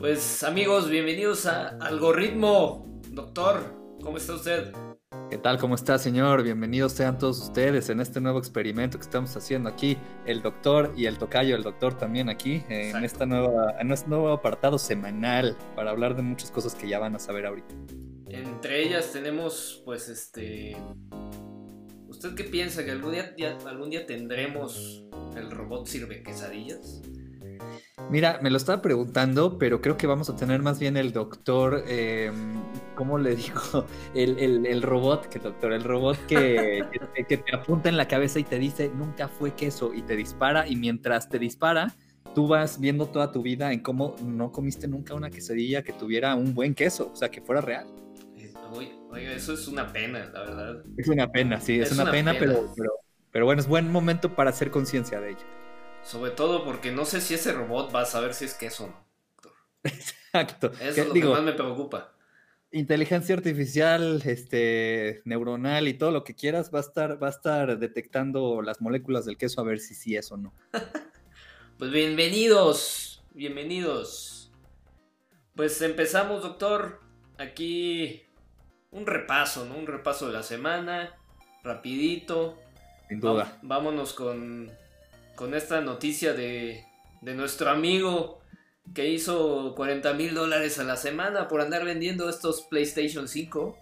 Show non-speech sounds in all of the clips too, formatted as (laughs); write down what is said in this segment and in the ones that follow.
Pues amigos, bienvenidos a Algoritmo. Doctor, ¿cómo está usted? ¿Qué tal? ¿Cómo está, señor? Bienvenidos sean todos ustedes en este nuevo experimento que estamos haciendo aquí. El doctor y el tocayo, el doctor también aquí, en, esta nueva, en este nuevo apartado semanal para hablar de muchas cosas que ya van a saber ahorita. Entre ellas tenemos, pues, este... ¿Usted qué piensa? ¿Que algún día, algún día tendremos el robot sirve quesadillas? Mira, me lo estaba preguntando, pero creo que vamos a tener más bien el doctor, em, ¿cómo le digo? (laughs) El, robot, que doctor, el robot que, (laughs) que, te apunta en la cabeza y te dice, nunca fue queso, y te dispara, y mientras te dispara, tú vas viendo toda tu vida en cómo no comiste nunca una quesadilla que tuviera un buen queso, o sea, que fuera real. Oiga, eso es una pena, la verdad. Es una pena, sí, es, una, pena, Pero, pero, pero bueno, es buen momento para hacer conciencia de ello. Sobre todo porque no sé si ese robot va a saber si es queso o no. Exacto. Eso es lo que más me preocupa. Inteligencia artificial, este, neuronal y todo lo que quieras va a estar, va a estar detectando las moléculas del queso a ver si sí es o no. (laughs) pues bienvenidos, bienvenidos. Pues empezamos, doctor. Aquí un repaso, ¿no? Un repaso de la semana, rapidito. Sin duda. Vámonos con con esta noticia de, nuestro amigo que hizo 40 mil dólares a la semana por andar vendiendo estos PlayStation 5.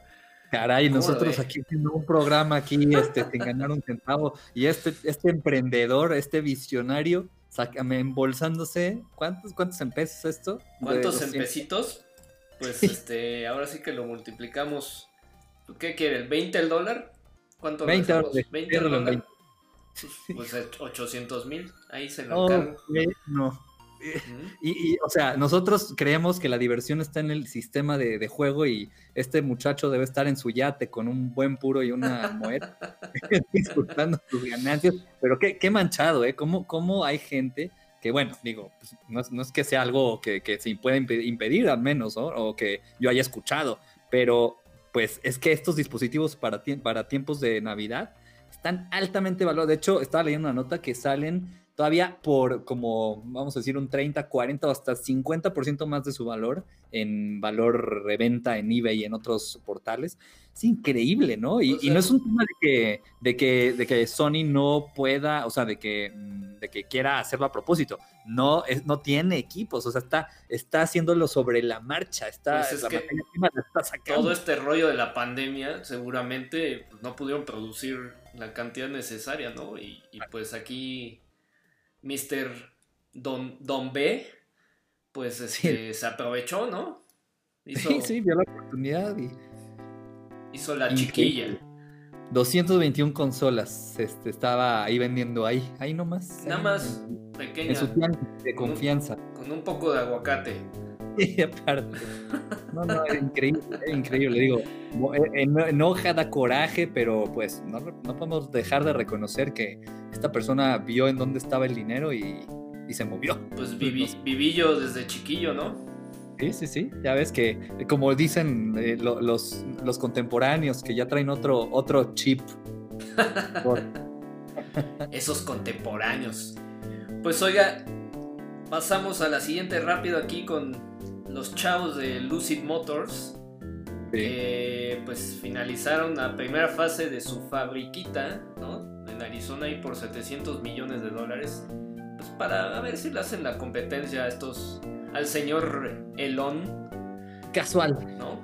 Caray, nosotros aquí haciendo un programa aquí este, sin ganar un centavo y este, este emprendedor, este visionario, sácame embolsándose, ¿cuántos, cuántos empesos esto? ¿Cuántos empesitos? Pues este, ahora sí que lo multiplicamos. ¿Qué quiere? ¿El 20 el dólar? ¿Cuánto 20 dólares. 20 dólares. Pues 800 mil, ahí se lo oh, No. Y, o sea, nosotros creemos que la diversión está en el sistema de, juego y este muchacho debe estar en su yate con un buen puro y una (laughs) mujer (laughs) disfrutando sus ganancias. Pero qué, qué manchado, ¿eh? ¿Cómo, ¿Cómo, hay gente que, bueno, digo, pues, no, es que sea algo que, que se pueda impedir, al menos, o que yo haya escuchado, pero pues es que estos dispositivos para, para tiempos de Navidad están altamente valorados. De hecho, estaba leyendo una nota que salen todavía por como, vamos a decir, un 30, 40 o hasta 50% más de su valor en valor reventa en eBay y en otros portales. Es increíble, ¿no? Y, no es un tema de que, de que, de que Sony no pueda, o sea, de que, de que quiera hacerlo a propósito. No, es, no tiene equipos, o sea, está, está haciéndolo sobre la marcha, está, pues la está sacando. Todo este rollo de la pandemia, seguramente pues, no pudieron producir la cantidad necesaria, ¿no? Y, pues aquí Mr. Don, Don B, pues este, se aprovechó, ¿no? sí, sí, vio la oportunidad y... Hizo la chiquilla. 221 consolas este, estaba ahí vendiendo ahí, ahí nomás. Nada más pequeña. En su plan de confianza. Con un poco de aguacate. (laughs) Sí, aparte. No, no, es increíble, es increíble. Digo, eh, enoja, da coraje, pero pues no, no, podemos dejar de reconocer que esta persona vio en dónde estaba el dinero y, y se movió. Pues viví, yo desde chiquillo, ¿no? Sí, sí, sí. Ya ves que, como dicen eh, los, los contemporáneos, que ya traen otro, otro chip. (laughs) Esos contemporáneos. Pues oiga, pasamos a la siguiente rápido aquí con los chavos de Lucid Motors. Que pues finalizaron la primera fase de su fabriquita, ¿no? En Arizona y por 700 millones de dólares. Pues para ver si le hacen la competencia a estos. al señor Elon. Casual. ¿No?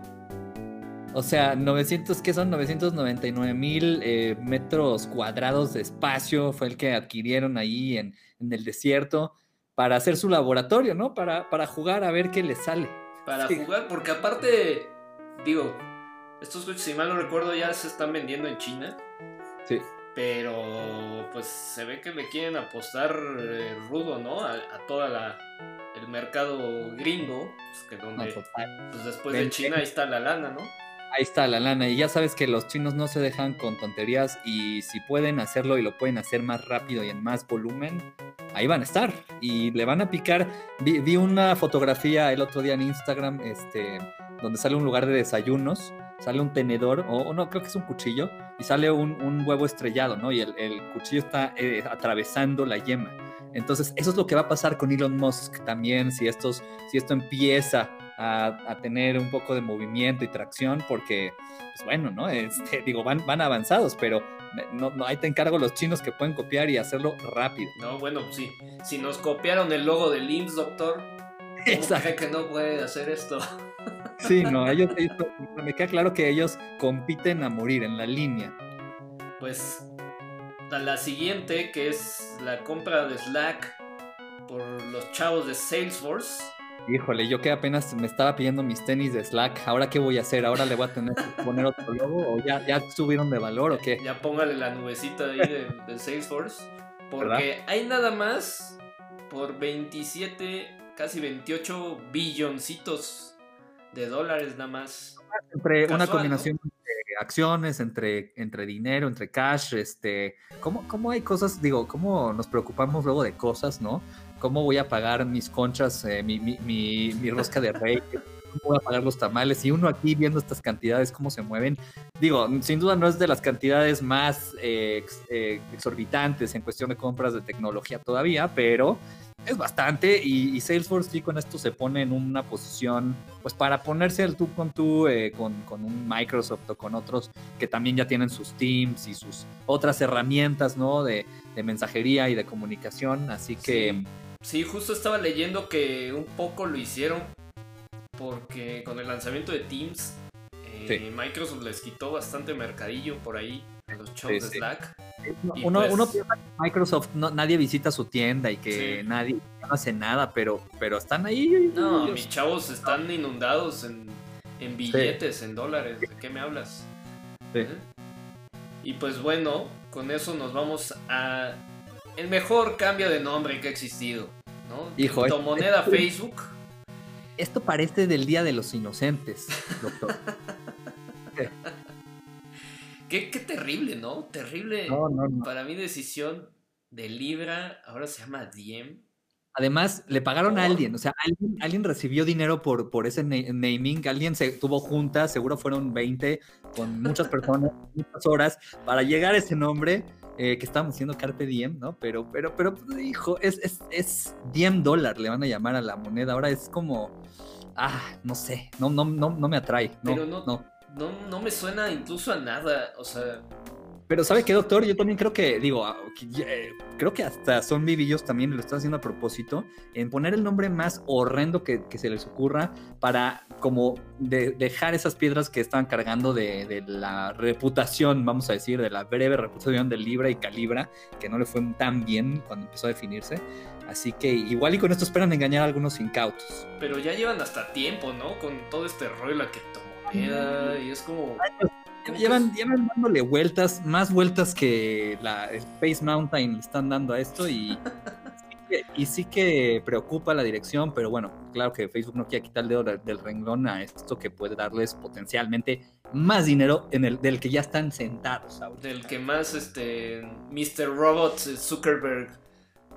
O sea, 900, ¿qué son? 999 mil eh, metros cuadrados de espacio fue el que adquirieron ahí en, en el desierto para hacer su laboratorio, ¿no? Para, para jugar a ver qué le sale. Para jugar, porque aparte, digo, estos coches, si mal no recuerdo, ya se están vendiendo en China. Sí. Pero pues se ve que le quieren apostar eh, rudo, ¿no? A, a toda la el mercado gringo, pues que donde pues después de China ahí está la lana, ¿no? Ahí está la lana. Y ya sabes que los chinos no se dejan con tonterías y si pueden hacerlo y lo pueden hacer más rápido y en más volumen, ahí van a estar. Y le van a picar. Vi, una fotografía el otro día en Instagram, este, donde sale un lugar de desayunos, sale un tenedor, o, no, creo que es un cuchillo, y sale un, huevo estrellado, ¿no? Y el, cuchillo está eh, atravesando la yema. Entonces, eso es lo que va a pasar con Elon Musk también, si, si esto empieza a, tener un poco de movimiento y tracción, porque, pues bueno, ¿no? Este, digo, van, van avanzados, pero no, no, ahí te encargo los chinos que pueden copiar y hacerlo rápido. No, bueno, sí. Si nos copiaron el logo del IMSS, doctor, ¿cómo cree que no puede hacer esto? (laughs) Sí, no, ellos, me queda claro que ellos compiten a morir en la línea. Pues la siguiente, que es la compra de Slack por los chavos de Salesforce. Híjole, yo que apenas me estaba pidiendo mis tenis de Slack, ¿ahora qué voy a hacer? ¿Ahora le voy a tener que poner otro logo? ¿O ya, ya subieron de valor o qué? Ya póngale la nubecita ahí de, Salesforce. Porque hay nada más por 27, casi 28 billoncitos de dólares nada más. Entre una combinación acciones, entre, entre dinero, entre cash, este, ¿cómo, ¿cómo hay cosas, digo, cómo nos preocupamos luego de cosas, ¿no? ¿Cómo voy a pagar mis conchas, eh, mi, mi, mi, rosca de rey? (laughs) ¿Cómo voy a pagar los tamales? Y uno aquí viendo estas cantidades, cómo se mueven, digo, sin duda no es de las cantidades más eh, eh, exorbitantes en cuestión de compras de tecnología todavía, pero es bastante y, Salesforce sí con esto se pone en una posición pues para ponerse al tú con tú eh, con, un Microsoft o con otros que también ya tienen sus teams y sus otras herramientas no de, mensajería y de comunicación así que. Justo estaba leyendo que un poco lo hicieron porque con el lanzamiento de Teams eh, Microsoft les quitó bastante mercadillo por ahí a los shows de Slack uno, pues uno, piensa que Microsoft no, nadie visita su tienda y que nadie hace nada, pero, pero están ahí. No, mis chavos están inundados en, billetes, en dólares. ¿De qué me hablas? ¿Eh? Y pues bueno, con eso nos vamos a el mejor cambio de nombre que ha existido, ¿no? Hijo, moneda Facebook. Esto parece del Día de los Inocentes, doctor. (laughs) Qué, terrible, ¿no? Terrible para mi decisión de Libra, ahora se llama Diem. Además, le pagaron a alguien, o sea, alguien, recibió dinero por, por ese naming, alguien se tuvo juntas, seguro fueron 20, con muchas personas, muchas horas, para llegar a ese nombre, eh, que estábamos diciendo Carpe Diem, ¿no? Pero, pero, pero, hijo, es, es, es Diem dólar, le van a llamar a la moneda, ahora es como, ah, no sé, no, no, no, no me atrae, no, pero no, no no, no me suena incluso a nada, o sea... Pero ¿sabe qué, doctor? Yo también creo que, digo, ah, eh, creo que hasta son vivillos también lo están haciendo a propósito, en poner el nombre más horrendo que, se les ocurra para como dejar esas piedras que están cargando de, la reputación, vamos a decir, de la breve reputación de Libra y Calibra, que no le fue tan bien cuando empezó a definirse. Así que igual y con esto esperan engañar a algunos incautos. Pero ya llevan hasta tiempo, ¿no? Con todo este rollo que y es como... Llevan, llevan dándole vueltas, más vueltas que la Space Mountain le están dando a esto y, (laughs) y sí que preocupa la dirección, pero bueno, claro que Facebook no quiere quitar el dedo del renglón a esto que puede darles potencialmente más dinero en el, del que ya están sentados. Del que más este Mr. Robot Zuckerberg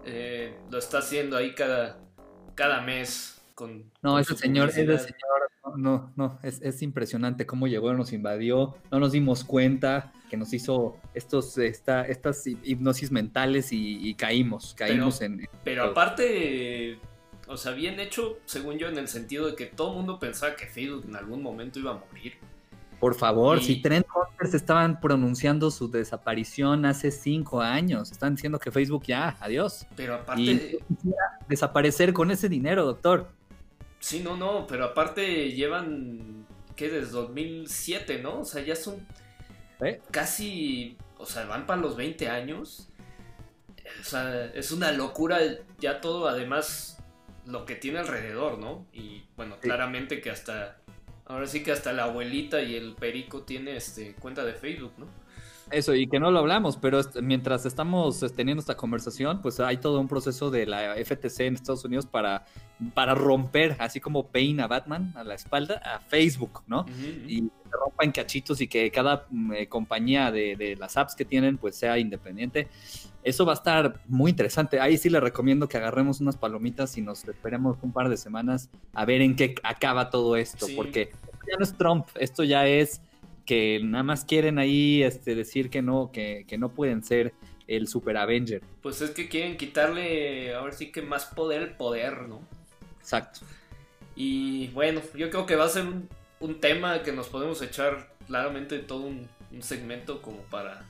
eh, lo está haciendo ahí cada, cada mes. Con, no, ese señor, ese señor no, no, es, impresionante cómo llegó, nos invadió, no nos dimos cuenta que nos hizo estos, esta, estas hipnosis mentales y, caímos, caímos en... Pero aparte, o sea, bien hecho, según yo, en el sentido de que todo el mundo pensaba que Facebook en algún momento iba a morir. Por favor, si Trend Hunters estaban pronunciando su desaparición hace cinco años, están diciendo que Facebook ya, adiós. Pero aparte... desaparecer con ese dinero, doctor. Sí, no, no, pero aparte llevan, ¿qué? Desde 2007, ¿no? O sea, ya son ¿Eh? casi, o sea, van para los 20 años. O sea, es una locura ya todo, además, lo que tiene alrededor, ¿no? Y bueno, claramente que hasta, ahora sí que hasta la abuelita y el perico tiene este, cuenta de Facebook, ¿no? Eso, y que no lo hablamos, pero mientras estamos teniendo esta conversación, pues hay todo un proceso de la FTC en Estados Unidos para, para romper, así como peina a Batman a la espalda, a Facebook, ¿no? Y se rompa en cachitos y que cada eh, compañía de, las apps que tienen, pues sea independiente. Eso va a estar muy interesante. Ahí sí le recomiendo que agarremos unas palomitas y nos esperemos un par de semanas a ver en qué acaba todo esto, porque ya no es Trump, esto ya es que nada más quieren ahí este, decir que no, que, no pueden ser el Super Avenger. Pues es que quieren quitarle, ahora sí que más poder el poder, ¿no? Exacto. Y bueno, yo creo que va a ser un, tema que nos podemos echar claramente todo un, segmento como para,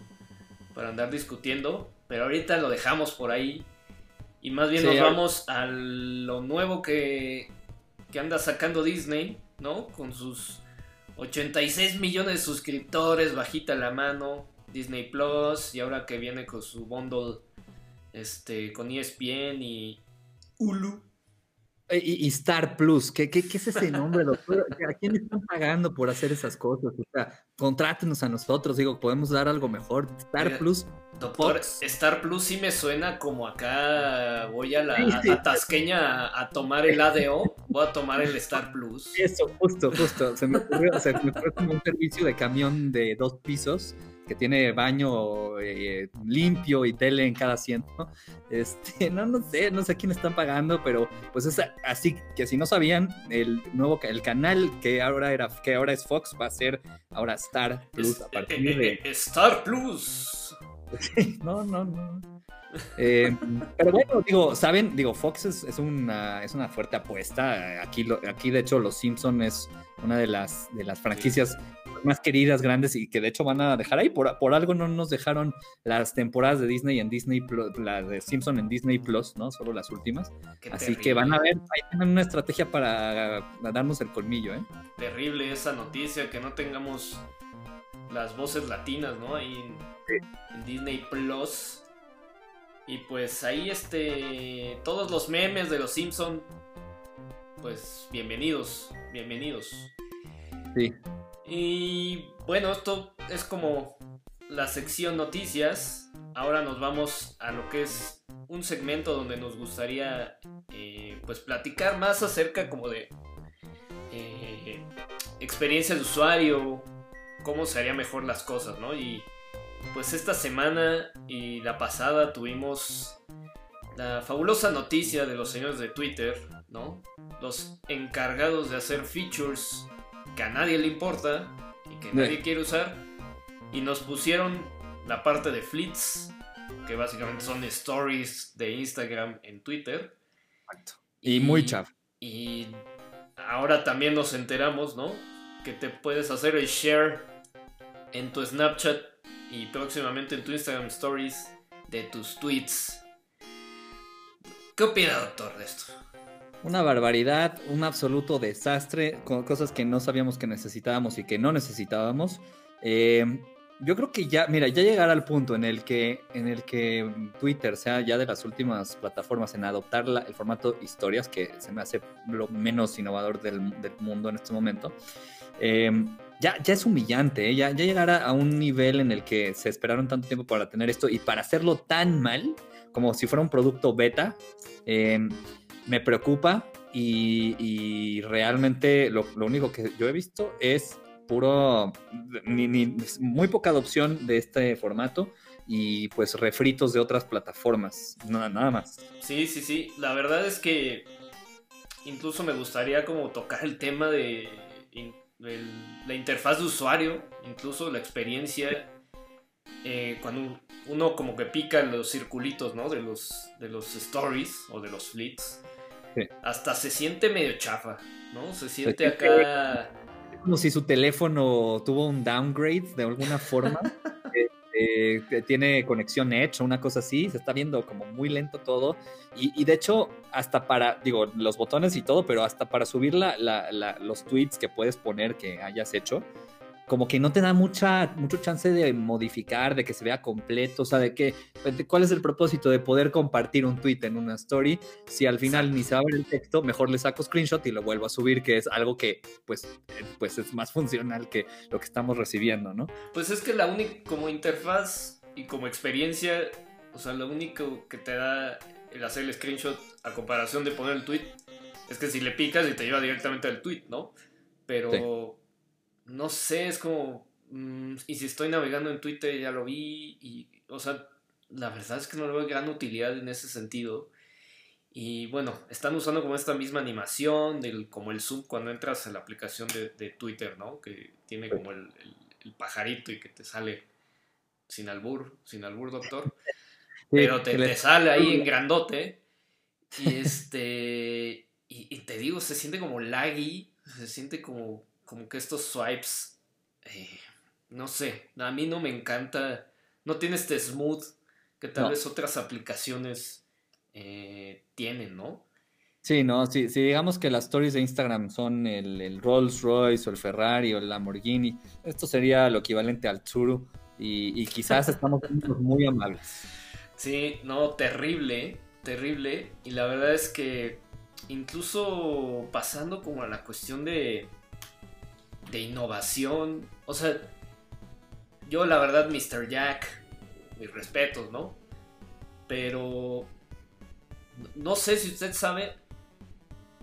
para andar discutiendo. Pero ahorita lo dejamos por ahí. Y más bien nos vamos a lo nuevo que, que anda sacando Disney, ¿no? Con sus 86 millones de suscriptores, bajita la mano, Disney Plus, y ahora que viene con su bundle este, con ESPN y Hulu. Y, Star Plus, ¿Qué, ¿Qué, es ese nombre, doctor? ¿A quién están pagando por hacer esas cosas? O sea, contrátenos a nosotros, digo, podemos dar algo mejor. Star Plus. Doctor, Star Plus sí me suena como acá voy a la Tasqueña a, tomar el ADO, voy a tomar el Star Plus. Eso, justo, justo. Se me ocurrió, se me ocurrió como un servicio de camión de dos pisos que tiene baño eh, limpio y tele en cada asiento. Este, no, no sé, no sé quién están pagando, pero pues es así que si no sabían, el nuevo el canal que ahora era que ahora es Fox va a ser ahora Star Plus a partir de Star Plus. no, no, no. Eh, pero bueno, digo, saben, digo, Fox es, una, es una fuerte apuesta. Aquí, aquí, de hecho, Los Simpson es una de las, de las franquicias más queridas, grandes y que de hecho van a dejar ahí. Por, por algo no nos dejaron las temporadas de Disney en Disney Plus, la de Simpson en Disney Plus, ¿no? Solo las últimas. Así que van a ver, ahí tienen una estrategia para, darnos el colmillo, ¿eh? Terrible esa noticia, que no tengamos las voces latinas, ¿no? Ahí en, Disney Plus. Y pues ahí este. Todos los memes de los Simpson. Pues bienvenidos. Bienvenidos. Sí. Y bueno, esto es como la sección noticias. Ahora nos vamos a lo que es un segmento donde nos gustaría eh, pues platicar más acerca como de eh, experiencia de usuario, cómo se haría mejor las cosas, ¿no? Y pues esta semana y la pasada tuvimos la fabulosa noticia de los señores de Twitter, ¿no? Los encargados de hacer features que a nadie le importa y que nadie quiere usar. Y nos pusieron la parte de fleets, que básicamente son stories de Instagram en Twitter. Y, muy chaf. Y ahora también nos enteramos, ¿no? Que te puedes hacer el share en tu Snapchat y próximamente en tu Instagram Stories de tus tweets. ¿Qué opina, doctor, de esto? Una barbaridad, un absoluto desastre, con cosas que no sabíamos que necesitábamos y que no necesitábamos. Eh, yo creo que ya, mira, ya llegar al punto en el que, en el que Twitter sea ya de las últimas plataformas en adoptar el formato historias, que se me hace lo menos innovador del, mundo en este momento. Eh, ya, ya es humillante, ¿eh? ya, ya a, un nivel en el que se esperaron tanto tiempo para tener esto y para hacerlo tan mal, como si fuera un producto beta me preocupa y, realmente lo, único que yo he visto es puro, muy poca adopción de este formato y pues refritos de otras plataformas, nada, nada más. Sí, sí, sí, la verdad es que incluso me gustaría como tocar el tema de, la interfaz de usuario, incluso la experiencia eh, cuando uno como que pica los circulitos, ¿no? De los, de los stories o de los Hasta se siente medio chafa, ¿no? Se siente acá. Como si su teléfono tuvo un downgrade de alguna forma. (laughs) Este, tiene conexión Edge o una cosa así, se está viendo como muy lento todo. Y, de hecho, hasta para, digo, los botones y todo, pero hasta para subir los tweets que puedes poner que hayas hecho, como que no te da mucha, mucho chance de modificar, de que se vea completo, o sea, de que, cuál es el propósito de poder compartir un tweet en una story, si al final ni se abre el texto, mejor le saco screenshot y lo vuelvo a subir, que es algo que, pues, eh, pues es más funcional que lo que estamos recibiendo, ¿no? Pues es que la única, como interfaz y como experiencia, o sea, lo único que te da el hacer el screenshot a comparación de poner el tweet, es que si le picas y te lleva directamente al tweet, ¿no? Pero no sé, es como, mm, y si estoy navegando en Twitter ya lo vi, y, o sea, la verdad es que no le veo gran utilidad en ese sentido. Y bueno, están usando como esta misma animación, del, como el zoom cuando entras a la aplicación de, Twitter, ¿no? Que tiene como el, pajarito y que te sale sin albur, sin albur, doctor. pero te, sale ahí en grandote. Y este. Y, te digo, se siente como laggy. Se siente como, como que estos swipes. Eh, no sé. A mí no me encanta. No tiene este smooth que tal vez otras aplicaciones eh, tienen, ¿no? Sí, no, si, digamos que las stories de Instagram son el, Rolls Royce o el Ferrari o el Lamborghini, esto sería lo equivalente al Tsuru y, quizás (laughs) estamos muy amables. Sí, no, terrible, terrible. Y la verdad es que incluso pasando como a la cuestión de, de innovación, o sea, yo la verdad, Mr. Jack, mis respetos, ¿no? Pero no sé si usted sabe,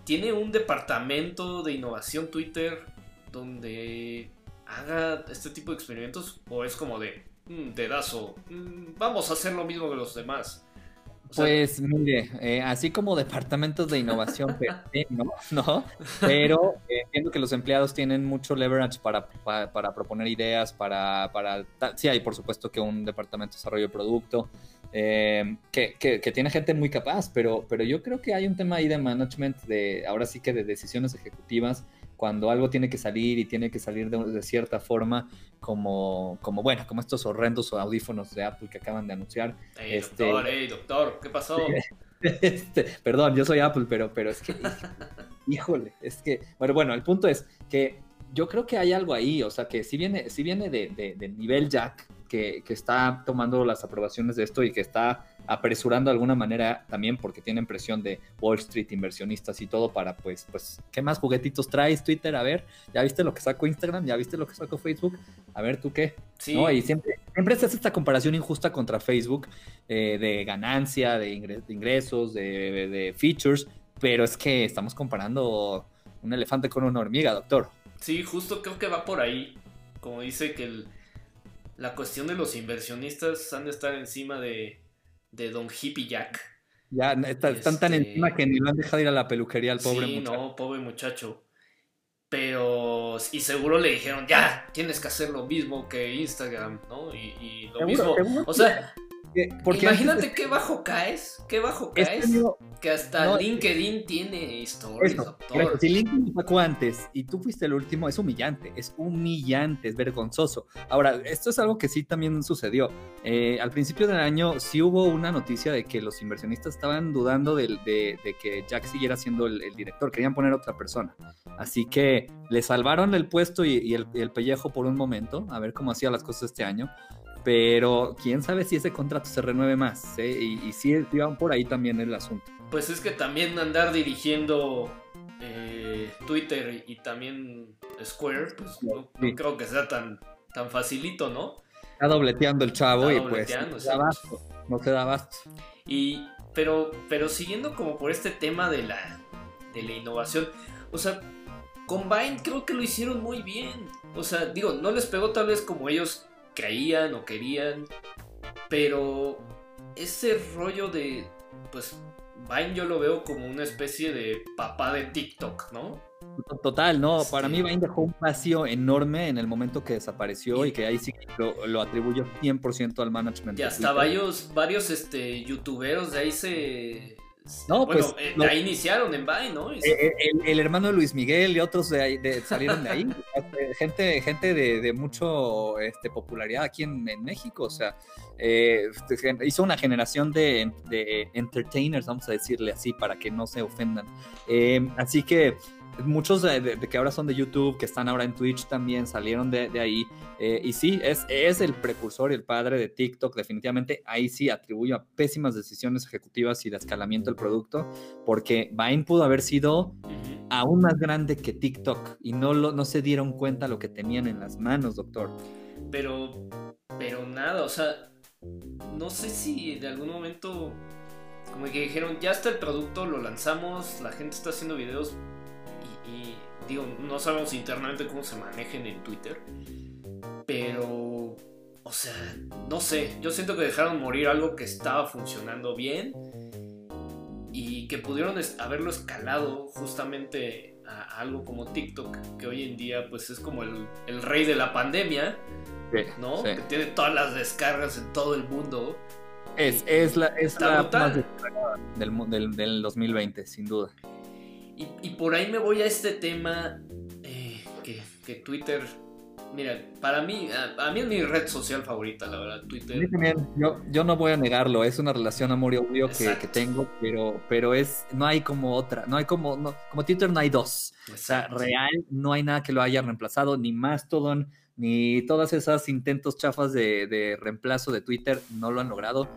tiene un departamento de innovación Twitter donde haga este tipo de experimentos o es como de mm, dedazo, mm, vamos a hacer lo mismo que los demás. Pues mire, eh, así como departamentos de innovación, (laughs) no, no, pero eh, entiendo que los empleados tienen mucho leverage para, para, proponer ideas, para, para, sí hay por supuesto que un departamento de desarrollo de producto, eh, que, que, tiene gente muy capaz, pero, pero yo creo que hay un tema ahí de management, de ahora sí que de decisiones ejecutivas, cuando algo tiene que salir y tiene que salir de, cierta forma, como, como, bueno, como estos horrendos audífonos de Apple que acaban de anunciar. Hey, este, doctor, hey, doctor, ¿qué pasó? (laughs) Este, perdón, yo soy Apple, pero, pero es que, (laughs) híjole, es que, bueno, bueno, el punto es que yo creo que hay algo ahí, o sea, que si viene, si viene de, de, de nivel Jack, que, está tomando las aprobaciones de esto y que está apresurando de alguna manera también porque tienen presión de Wall Street, inversionistas y todo para pues, pues, ¿qué más juguetitos traes Twitter? A ver, ¿ya viste lo que sacó Instagram? ¿Ya viste lo que sacó Facebook? A ver, ¿tú qué? Sí. Y siempre, siempre se hace esta comparación injusta contra Facebook eh, de ganancia, de, ingresos, de, de features, pero es que estamos comparando un elefante con una hormiga, doctor. Sí, justo creo que va por ahí. Como dice que el, la cuestión de los inversionistas han de estar encima de, de Don Hippie Jack. Ya, están tan este, encima que ni lo han dejado ir a la peluquería al pobre sí, no, pobre muchacho. Pero, y seguro le dijeron, ya, tienes que hacer lo mismo que Instagram, ¿no? Y, lo mismo. O sea, porque Imagínate qué bajo caes, qué bajo caes, que hasta LinkedIn tiene stories, si LinkedIn sacó antes y tú fuiste el último, es humillante, es humillante, es vergonzoso. Ahora, esto es algo que sí también sucedió. Eh, al principio del año sí hubo una noticia de que los inversionistas estaban dudando de, que Jack siguiera siendo el, director, querían poner otra persona. Así que le salvaron el puesto y, el, el pellejo por un momento, a ver cómo hacía las cosas este año pero quién sabe si ese contrato se renueve más, ¿eh? y, si van por ahí también el asunto. Pues es que también andar dirigiendo eh, Twitter y también Square, pues no, creo que sea tan, tan facilito, ¿no? Está dobleteando el chavo y pues no se da abasto, no se da abasto. Y, pero, pero siguiendo como por este tema de la, de la innovación, o sea, Combine creo que lo hicieron muy bien. O sea, digo, no les pegó tal vez como ellos creían o querían. Pero ese rollo de, pues, Vine yo lo veo como una especie de papá de TikTok, ¿no? Total, no, para mí Vine dejó un vacío enorme en el momento que desapareció y, que ahí sí lo, lo atribuyo 100% al management. Y hasta varios, varios este, youtuberos de ahí se, no, bueno, pues. Eh, ahí iniciaron en Vine, ¿no? Eh, eh, el, hermano de Luis Miguel y otros de, salieron de ahí. (laughs) Este, gente gente de, de mucho este, popularidad aquí en, México. O sea, este, hizo una generación de, entertainers, vamos a decirle así, para que no se ofendan. así que muchos de, que ahora son de YouTube, que están ahora en Twitch también, salieron de, ahí. Eh, y sí, es, es el precursor y el padre de TikTok. Definitivamente ahí sí atribuyo a pésimas decisiones ejecutivas y de escalamiento del producto, porque Vine pudo haber sido aún más grande que TikTok y no, lo, no se dieron cuenta lo que tenían en las manos, doctor. Pero, pero nada, o sea, no sé si de algún momento como que dijeron, ya está el producto, lo lanzamos, la gente está haciendo videos, y digo, no sabemos internamente cómo se manejen en Twitter. Pero, o sea, no sé. Yo siento que dejaron morir algo que estaba funcionando bien. Y que pudieron haberlo escalado justamente a algo como TikTok, que hoy en día pues es como el, rey de la pandemia, ¿no? Que tiene todas las descargas en todo el mundo. Es, es la, es la más del, del, 2020, sin duda. Y, por ahí me voy a este tema eh, que, que Twitter Mira, para mí, a, mí es mi red social favorita, la verdad, Twitter. Yo, yo no voy a negarlo, es una relación amor y odio que, que, tengo, pero, pero es, no hay como otra, no hay como, no, como Twitter no hay dos. O sea, real, no hay nada que lo haya reemplazado, ni Mastodon, ni todas esas intentos chafas de, de reemplazo de Twitter no lo han logrado.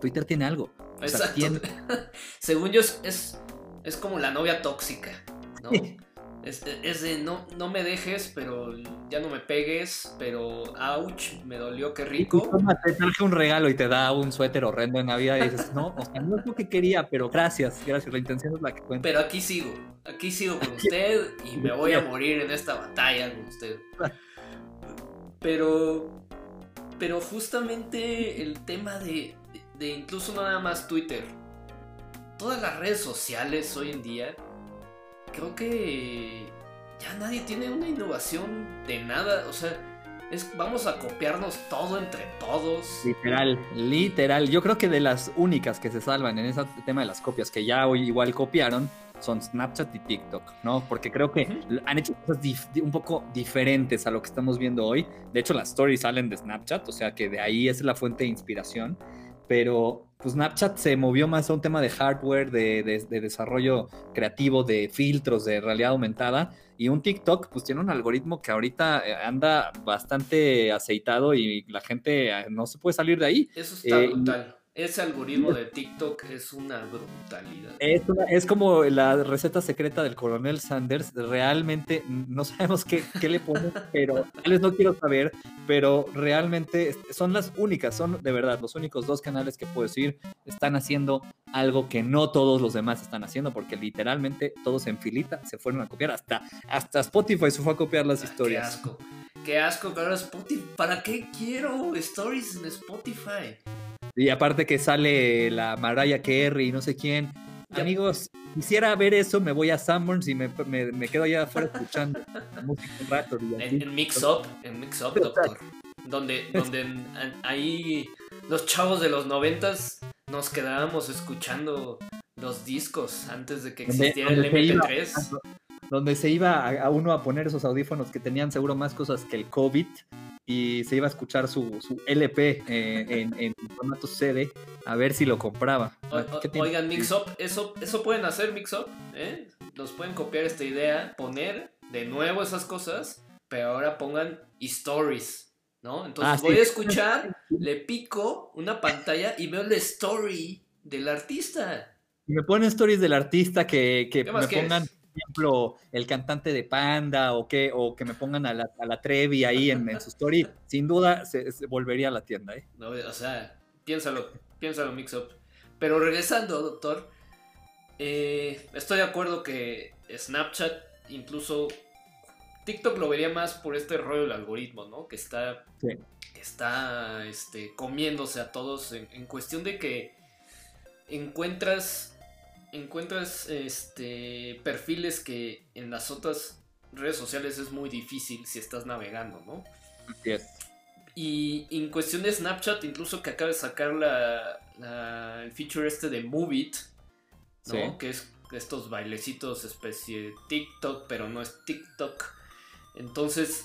Twitter tiene algo. Exacto. (laughs) Según yo, es, es, como la novia tóxica, ¿no? (laughs) Es, de no, no me dejes, pero ya no me pegues, pero ouch, me dolió, qué rico. te traje un regalo y te da un suéter horrendo en Navidad y dices, no, o sea, no es lo que quería, pero gracias, gracias, la intención es la que cuenta. Pero aquí sigo, aquí sigo con usted y me voy a morir en esta batalla con usted. Pero, pero justamente el tema de, de incluso no nada más Twitter, todas las redes sociales hoy en día creo que ya nadie tiene una innovación de nada. O sea, es, vamos a copiarnos todo entre todos. Literal, literal. Yo creo que de las únicas que se salvan en ese tema de las copias, que ya hoy igual copiaron, son Snapchat y TikTok, ¿no? Porque creo que han hecho cosas un poco diferentes a lo que estamos viendo hoy. De hecho, las stories salen de Snapchat, o sea que de ahí es la fuente de inspiración. Pero pues Snapchat se movió más a un tema de hardware, de, desarrollo creativo, de filtros, de realidad aumentada. Y un TikTok, pues tiene un algoritmo que ahorita eh, anda bastante aceitado y la gente eh, no se puede salir de ahí. Eso está eh, brutal. Ese algoritmo de TikTok es una brutalidad. Es, como la receta secreta del coronel Sanders. Realmente no sabemos qué, le ponen, (laughs) pero les no quiero saber, pero realmente son las únicas, son de verdad los únicos dos canales que puedo decir están haciendo algo que no todos los demás están haciendo, porque literalmente todos en filita se fueron a copiar. Hasta, hasta Spotify se fue a copiar las ah, historias. Qué asco. Qué asco, claro, Spotify. ¿Para qué quiero stories en Spotify? Y aparte que sale la Mariah Carey y no sé quién. Amigos, quisiera ver eso, me voy a Sanborns y me, me, quedo allá afuera escuchando música un rato. En, Mix Up, en Mix Up, doctor. Donde, donde ahí los chavos de los noventas nos quedábamos escuchando los discos antes de que existiera el MP3. donde se iba a, uno a poner esos audífonos que tenían seguro más cosas que el COVID y se iba a escuchar su, su LP eh, en, formato CD a ver si lo compraba. oigan, Mixup, eso, eso pueden hacer Mixup, ¿eh? Nos pueden copiar esta idea, poner de nuevo esas cosas, pero ahora pongan stories, ¿no? Entonces ah, voy a escuchar, le pico una pantalla y veo la story del artista. Y me ponen stories del artista que, que me pongan ejemplo, el cantante de Panda o que, o que me pongan a la, a Trevi ahí en, su story, sin duda se, volvería a la tienda. ¿eh? No, o sea, piénsalo, piénsalo, Mix Up. Pero regresando, doctor, eh, estoy de acuerdo que Snapchat, incluso TikTok lo vería más por este rollo del algoritmo, ¿no? Que está, está este, comiéndose a todos en cuestión de que encuentras encuentras este perfiles que en las otras redes sociales es muy difícil si estás navegando, ¿no? Y en cuestión de Snapchat, incluso que acaba de sacar la, el feature este de Move It, ¿no? Que es estos bailecitos especie de TikTok, pero no es TikTok. Entonces...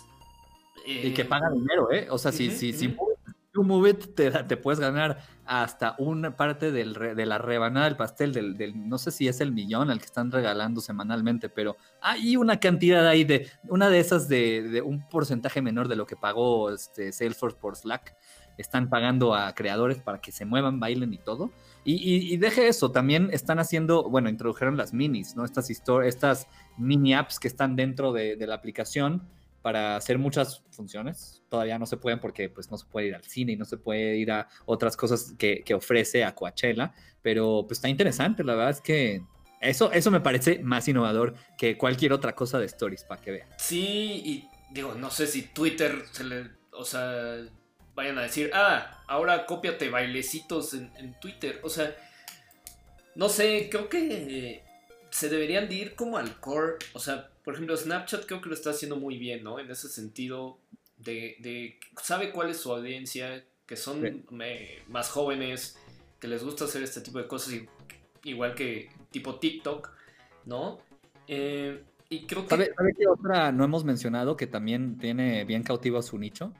y que paga dinero, ¿eh? O sea, si, si, si Move It te, te puedes ganar hasta una parte del, de la rebanada del pastel, del, no sé si es el millón al que están regalando semanalmente, pero hay una cantidad ahí de, una de esas de, un porcentaje menor de lo que pagó este Salesforce por Slack, están pagando a creadores para que se muevan, bailen y todo. Y, deje eso, también están haciendo, bueno, introdujeron las minis, ¿no? Estas, estas mini apps que están dentro de la aplicación para hacer muchas funciones. Todavía no se pueden porque pues no se puede ir al cine y no se puede ir a otras cosas que, ofrece a Coachella, pero pues está interesante, la verdad es que eso, eso me parece más innovador que cualquier otra cosa de Stories, para que vean. Sí, y digo, no sé si Twitter se le, o sea, vayan a decir, ah, ahora cópiate bailecitos en, en Twitter, o sea, no sé, creo que se deberían de ir como al core, o sea, por ejemplo, Snapchat creo que lo está haciendo muy bien, ¿no? En ese sentido de, sabe cuál es su audiencia, que son más jóvenes, que les gusta hacer este tipo de cosas, igual que tipo TikTok, ¿no? Eh, y creo que... ¿Sabe, qué otra no hemos mencionado que también tiene bien cautivo a su nicho?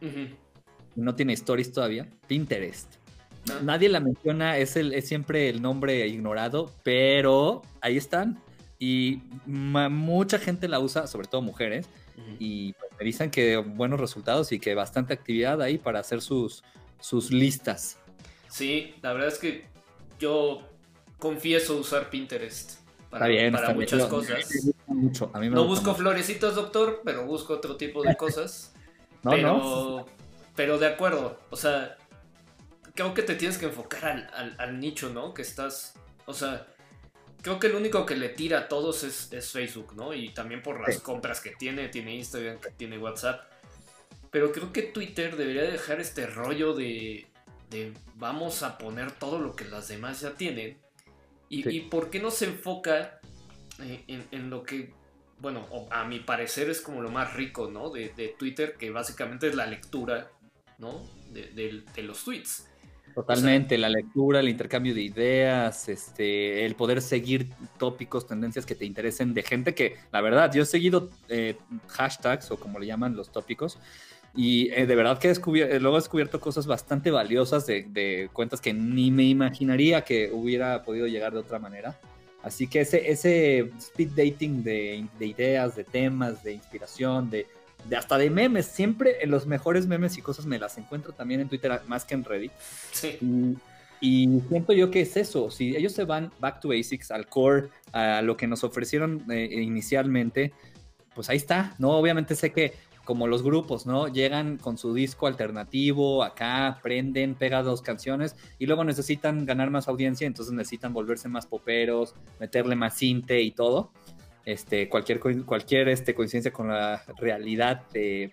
No tiene stories todavía. Pinterest. Ah. Nadie la menciona, es, el, es siempre el nombre ignorado, pero ahí están. Y mucha gente la usa, sobre todo mujeres, y pues, me dicen que buenos resultados y que bastante actividad ahí para hacer sus, sus listas. Sí, la verdad es que yo confieso usar Pinterest para, para muchas cosas. no busco florecitos, doctor, pero busco otro tipo de (laughs) cosas. no, pero, no. pero de acuerdo, o sea, creo que te tienes que enfocar al, nicho, ¿no? Que estás, o sea, creo que el único que le tira a todos es, Facebook, ¿no? Y también por las compras que tiene, tiene Instagram, tiene WhatsApp. Pero creo que Twitter debería dejar este rollo de, de vamos a poner todo lo que las demás ya tienen. Y, por qué no se enfoca eh, en, lo que, bueno, a mi parecer es como lo más rico, ¿no? De, de Twitter, que básicamente es la lectura, ¿no? De, de los tweets. Totalmente, la lectura, el intercambio de ideas, este, el poder seguir tópicos, tendencias que te interesen de gente que, la verdad, yo he seguido eh, hashtags o como le llaman los tópicos y eh, de verdad que he descubierto, luego he descubierto cosas bastante valiosas de, cuentas que ni me imaginaría que hubiera podido llegar de otra manera. Así que ese, ese speed dating de, de ideas, de temas, de inspiración, de, de hasta de memes. Siempre en los mejores memes y cosas me las encuentro también en Twitter más que en Reddit. Sí. Y, siento yo que es eso. Si ellos se van back to basics, al core, a lo que nos ofrecieron eh, inicialmente, pues ahí está. No, obviamente sé que como los grupos, ¿no? Llegan con su disco alternativo, acá prenden, pegan dos canciones y luego necesitan ganar más audiencia, entonces necesitan volverse más poperos, meterle más cinte y todo este, cualquier, cualquier este, coincidencia con la realidad,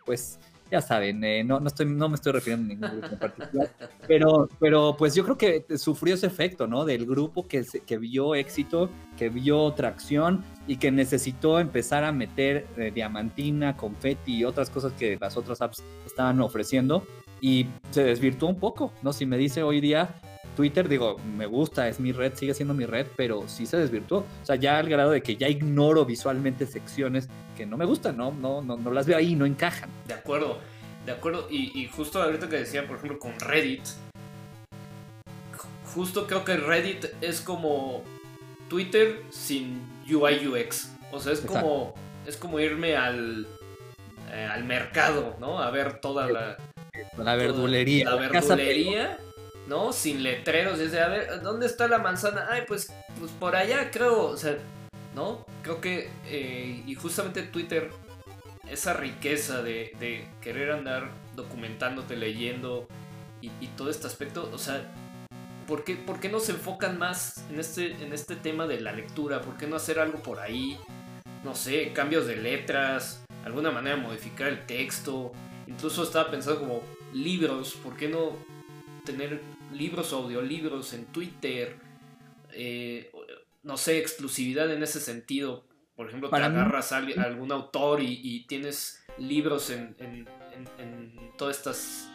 pues ya saben, eh, no, no, estoy, no me estoy refiriendo a ningún grupo en particular, (laughs) pero, pero pues yo creo que sufrió ese efecto, ¿no? Del grupo que, que vio éxito, que vio tracción y que necesitó empezar a meter eh, diamantina, confeti y otras cosas que las otras apps estaban ofreciendo y se desvirtuó un poco, ¿no? Si me dice hoy día, Twitter, digo, me gusta, es mi red, sigue siendo mi red, pero sí se desvirtuó. O sea, ya al grado de que ya ignoro visualmente secciones que no me gustan, no, no, no, no las veo ahí, no encajan. De acuerdo, de acuerdo. Y, justo ahorita que decía, por ejemplo, con Reddit, justo creo que Reddit es como Twitter sin UI UX. O sea, es como es como irme al, eh, al mercado, ¿no? A ver toda la... La verdulería. La verdulería ¿no? Sin letreros, desde, a ver, ¿dónde está la manzana? Ay, pues, pues por allá creo, o sea, ¿no? Creo que, eh, y justamente Twitter, esa riqueza de, querer andar documentándote, leyendo y, todo este aspecto, o sea, ¿por qué, ¿por qué, no se enfocan más en este, en este tema de la lectura? ¿Por qué no hacer algo por ahí? No sé, cambios de letras, alguna manera de modificar el texto. Incluso estaba pensando como libros, ¿por qué no tener libros o audiolibros en Twitter, eh, no sé, exclusividad en ese sentido. Por ejemplo, te agarras a, algún autor y, tienes libros en, todas estas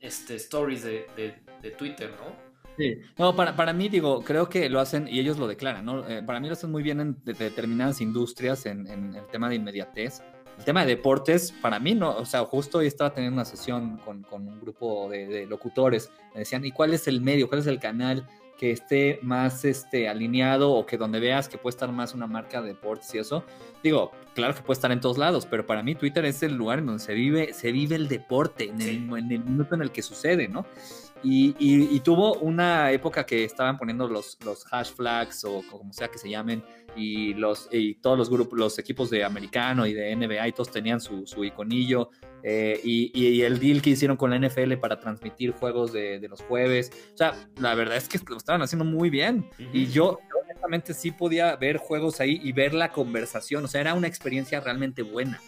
este, stories de, Twitter, ¿no? Sí, no, para, para mí, digo, creo que lo hacen y ellos lo declaran, ¿no? Eh, para mí lo hacen muy bien en determinadas industrias, en, el tema de inmediatez. El tema de deportes, para mí no, o sea, justo hoy estaba teniendo una sesión con, un grupo de, locutores, me decían, ¿y cuál es el medio, cuál es el canal que esté más este, alineado o que donde veas que puede estar más una marca de deportes y eso? Digo, claro que puede estar en todos lados, pero para mí Twitter es el lugar en donde se vive, se vive el deporte, en el, en el minuto en el que sucede, ¿no? Y, tuvo una época que estaban poniendo los, los hash flags o como sea que se llamen y, los, y todos los grupos, los equipos de americano y de NBA y todos tenían su, su iconillo eh, y, el deal que hicieron con la NFL para transmitir juegos de, los jueves. O sea, la verdad es que lo estaban haciendo muy bien y yo honestamente sí podía ver juegos ahí y ver la conversación. O sea, era una experiencia realmente buena.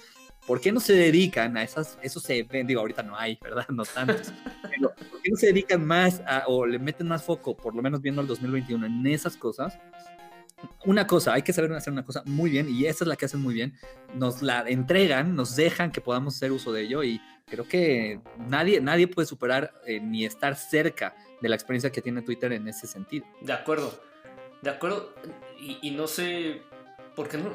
¿Por qué no se dedican a esas, esos eventos? Digo, ahorita no hay, ¿verdad? No tantos. (laughs) Pero, ¿por qué no se dedican más a, o le meten más foco, por lo menos viendo el 2021, en esas cosas? una cosa, hay que saber hacer una cosa muy bien y esa es la que hacen muy bien. Nos la entregan, nos dejan que podamos hacer uso de ello y creo que nadie, nadie puede superar eh, ni estar cerca de la experiencia que tiene Twitter en ese sentido. De acuerdo, de acuerdo. Y, no sé, por qué no,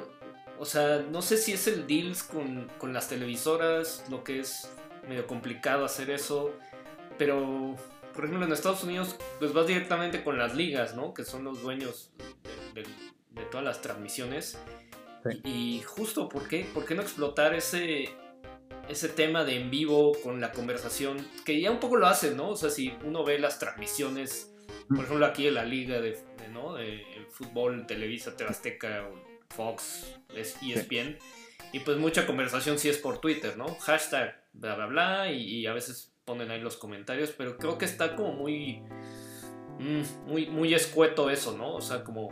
o sea, no sé si es el deals con, con las televisoras, lo que es medio complicado hacer eso, pero por ejemplo, en Estados Unidos, pues vas directamente con las ligas, ¿no? Que son los dueños de, todas las transmisiones. Y, justo, ¿por qué? ¿Por qué no explotar ese, ese tema de en vivo con la conversación? Que ya un poco lo hacen, ¿no? O sea, si uno ve las transmisiones, por ejemplo, aquí en la liga de, ¿no? de el fútbol, Televisa, Tebasteca, Fox, ESPN. Y pues mucha conversación sí es por Twitter, ¿no? Hashtag, bla, bla, bla. y a veces ponen ahí los comentarios, pero creo que está como muy, mm, muy, muy escueto eso, ¿no? O sea, como,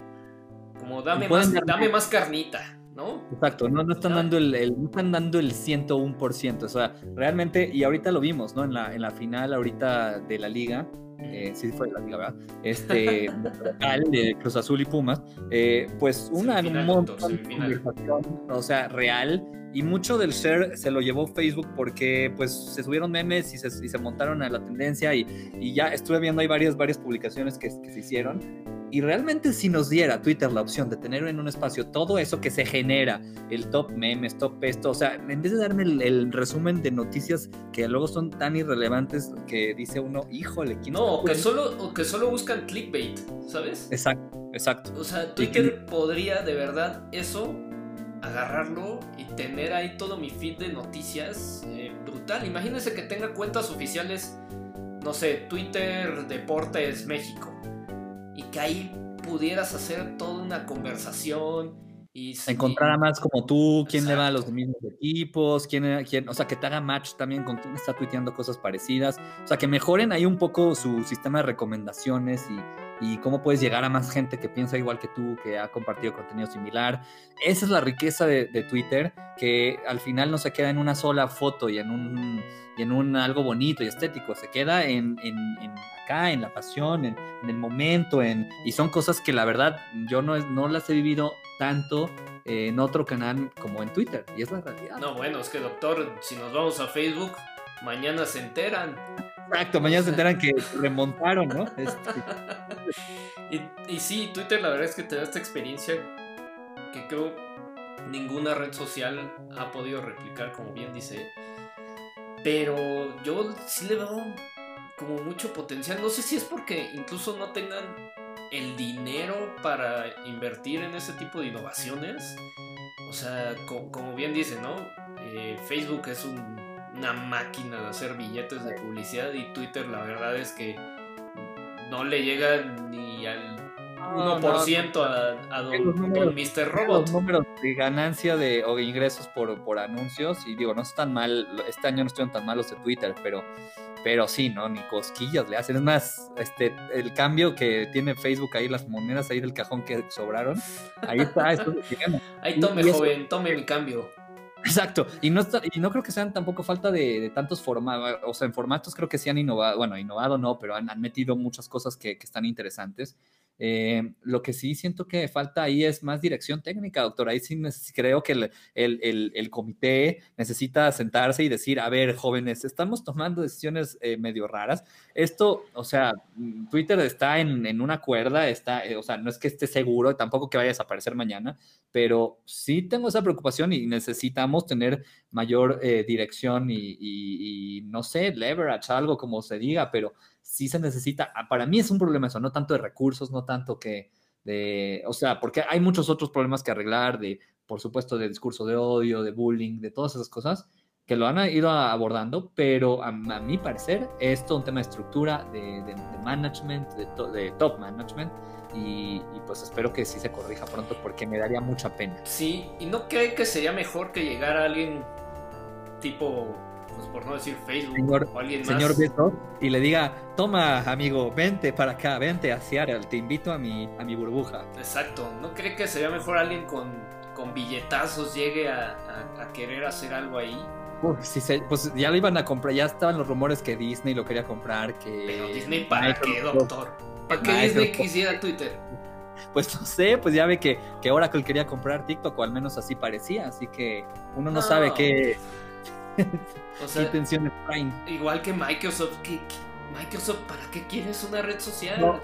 como dame, más, dame más carnita. ¿No? Exacto, no, no están dando el, no están dando el 101%, o sea, realmente, y ahorita lo vimos, ¿no? En la, en la final ahorita de la liga, eh, sí fue la liga, ¿verdad? Este, de Cruz Azul y Pumas, eh, pues una, un montón de o sea, real, y mucho del share se lo llevó Facebook porque pues se subieron memes y se, y se montaron a la tendencia y, y, ya estuve viendo hay varias, varias publicaciones que, que, se hicieron y realmente si nos diera Twitter la opción de tener en un espacio todo eso que se genera, el top memes, top esto, o sea, en vez de darme el, resumen de noticias que luego son tan irrelevantes que dice uno, híjole, ¿quién No, o que, solo, o que solo buscan clickbait, ¿sabes? Exacto, exacto. O sea, Twitter podría de verdad eso agarrarlo y tener ahí todo mi feed de noticias eh, brutal. Imagínense que tenga cuentas oficiales, no sé, Twitter Deportes México, y que ahí pudieras hacer toda una conversación. Y, encontrar a más como tú, quién le va a los mismos equipos, quién, quién, o sea, que te haga match también con quién está tuiteando cosas parecidas, o sea, que mejoren ahí un poco su sistema de recomendaciones y, y cómo puedes llegar a más gente que piensa igual que tú, que ha compartido contenido similar. Esa es la riqueza de, Twitter, que al final no se queda en una sola foto y en un, en un algo bonito y estético, se queda en, acá, en la pasión, en, el momento, en, y son cosas que la verdad yo no, no las he vivido tanto en otro canal como en Twitter, y es la realidad. No, bueno, es que doctor, si nos vamos a Facebook, mañana se enteran. Exacto, mañana se enteran que remontaron, ¿no? Este. (laughs) y, sí, Twitter la verdad es que te da esta experiencia que creo ninguna red social ha podido replicar, como bien dice. Pero yo sí le veo como mucho potencial. No sé si es porque incluso no tengan el dinero para invertir en ese tipo de innovaciones. O sea, como, bien dice, ¿no? Eh, Facebook es un una máquina de hacer billetes de publicidad y Twitter la verdad es que no le llega ni al 1% a, don, Mr. Robot. Los números de ganancia de, o de ingresos por, por anuncios, y digo, no están mal, este año no estuvieron tan malos de Twitter, pero, pero sí, ¿no? Ni cosquillas le hacen. Es más, este, el cambio que tiene Facebook ahí, las monedas ahí del cajón que sobraron, ahí está. ahí tome, joven, tome el cambio. Exacto, y no, y no creo que sean tampoco falta de, tantos formatos, o sea, en formatos creo que sí han innovado, bueno, innovado no, pero han, metido muchas cosas que, que están interesantes. Eh, lo que sí siento que falta ahí es más dirección técnica, doctor. Ahí sí creo que el, comité necesita sentarse y decir, a ver, jóvenes, estamos tomando decisiones eh, medio raras. Esto, o sea, Twitter está en, una cuerda, está, eh, o sea, no es que esté seguro, tampoco que vaya a desaparecer mañana, pero sí tengo esa preocupación y necesitamos tener mayor dirección y, y, no sé, leverage, algo como se diga, pero sí se necesita, ah, para mí es un problema eso, no tanto de recursos, no tanto que de, o sea, porque hay muchos otros problemas que arreglar, de, por supuesto, de discurso de odio, de bullying, de todas esas cosas que lo han ido abordando, pero a, mi parecer es todo un tema de estructura, de, management, de, top management, y, y, pues espero que sí se corrija pronto porque me daría mucha pena. Sí, y no cree que sería mejor que llegara alguien tipo pues por no decir Facebook o alguien señor Beto, y le diga, toma amigo, vente para acá, vente a Seattle, te invito a mi, a mi burbuja. Exacto, ¿no cree que sería mejor alguien con, con billetazos llegue a, querer hacer algo ahí? pues ya lo iban a comprar, ya estaban los rumores que Disney lo quería comprar, que... Pero Disney para qué, doctor? ¿Para qué Disney quisiera Twitter? pues no sé, pues ya ve que, que Oracle quería comprar TikTok, o al menos así parecía, así que uno no, sabe qué, o (laughs) sea, Igual que Microsoft, Microsoft, ¿para qué quieres una red social?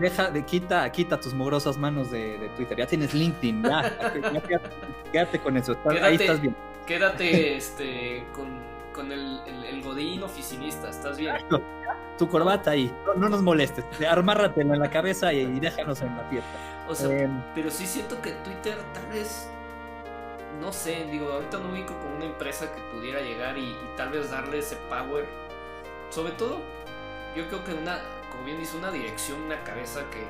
deja de quita, quita tus mugrosas manos de, Twitter. Ya tienes LinkedIn, ya, quédate, con eso. ahí estás bien. Quédate este, con, el, el, godín oficinista, estás bien. Tu corbata ahí, no, nos molestes. Armárratelo en la cabeza y, déjanos en la fiesta. O sea, em, pero sí siento que Twitter tal vez no sé, digo, ahorita no ubico con una empresa que pudiera llegar y, tal vez darle ese power. Sobre todo, yo creo que una, como bien dice, una dirección, una cabeza que,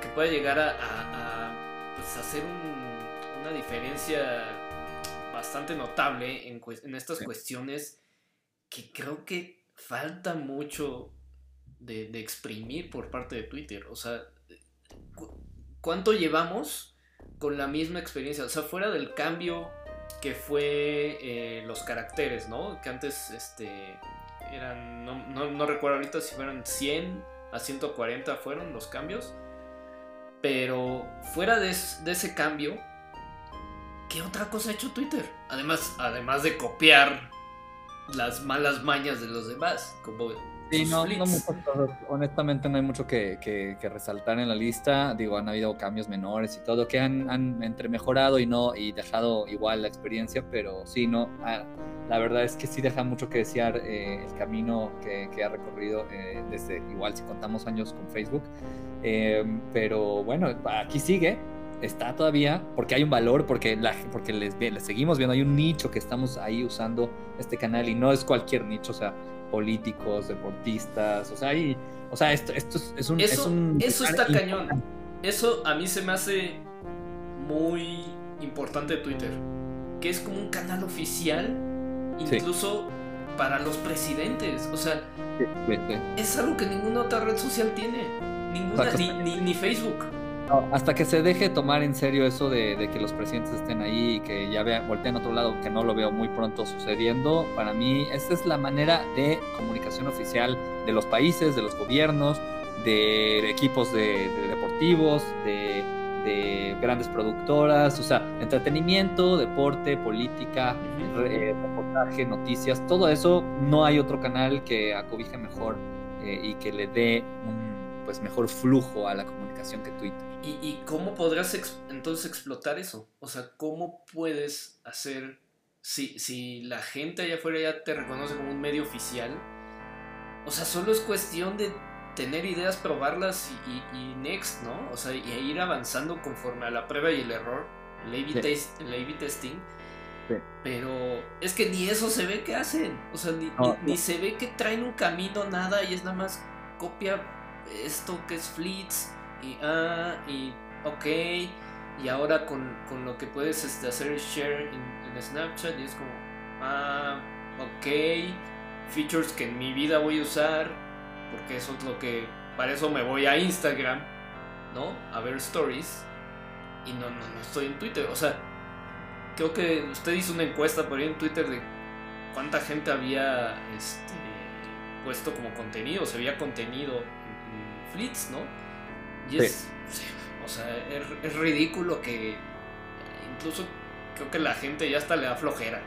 que pueda llegar a, pues, hacer una diferencia bastante notable en, en estas cuestiones que creo que falta mucho de, de exprimir por parte de Twitter. O sea, ¿cuánto llevamos? Con la misma experiencia. O sea, fuera del cambio que fue eh, los caracteres, ¿no? Que antes, este, eran, no, recuerdo ahorita si fueron 100 a 140 fueron los cambios. Pero fuera de, ese cambio, ¿qué otra cosa ha hecho Twitter? Además, además de copiar las malas mañas de los demás, como Sí, no, no Honestamente no hay mucho que, resaltar en la lista. Digo, han habido cambios menores y todo que han, han entre mejorado y no y dejado igual la experiencia, pero sí, no. Ah, la verdad es que sí deja mucho que desear eh, el camino que, ha recorrido eh, desde igual si contamos años con Facebook. Em, pero bueno, aquí sigue, está todavía, porque hay un valor, porque, la, porque les, les, seguimos viendo, hay un nicho que estamos ahí usando este canal y no es cualquier nicho, o sea, políticos, deportistas, o sea, o sea esto, esto es, un... Eso, eso está cañón. Eso a mí se me hace muy importante Twitter, que es como un canal oficial, incluso para los presidentes, o sea, es algo que ninguna otra red social tiene, ninguna, ni, ni Facebook hasta que se deje tomar en serio eso de, que los presidentes estén ahí y que ya vean, volteen a otro lado, que no lo veo muy pronto sucediendo, para mí esa es la manera de comunicación oficial de los países, de los gobiernos, de equipos de, deportivos, de, grandes productoras, o sea, entretenimiento, deporte, política, eh, reportaje, noticias, todo eso, no hay otro canal que acobije mejor eh, y que le dé un pues mejor flujo a la comunicación que Twitter. ¿Y, cómo podrás entonces explotar eso? O sea, ¿cómo puedes hacer, si, si la gente allá afuera ya te reconoce como un medio oficial, o sea, solo es cuestión de tener ideas, probarlas y, next, ¿no? O sea, y ir avanzando conforme a la prueba y el error, el A-B testing. Pero es que ni eso se ve que hacen. O sea, ni, ni, se ve que traen un camino, nada, y es nada más copia esto que es Fleets y ah, y ok, y ahora con, lo que puedes este, hacer share en, Snapchat y es como, ah, ok, features que en mi vida voy a usar, porque eso es lo que, para eso me voy a Instagram, ¿no? A ver stories y no, no, no estoy en Twitter, o sea, creo que usted hizo una encuesta por ahí en Twitter de cuánta gente había este, puesto como contenido, se había contenido Flits, ¿no? Y es, o sea, es, ridículo que incluso creo que la gente ya hasta le da flojera.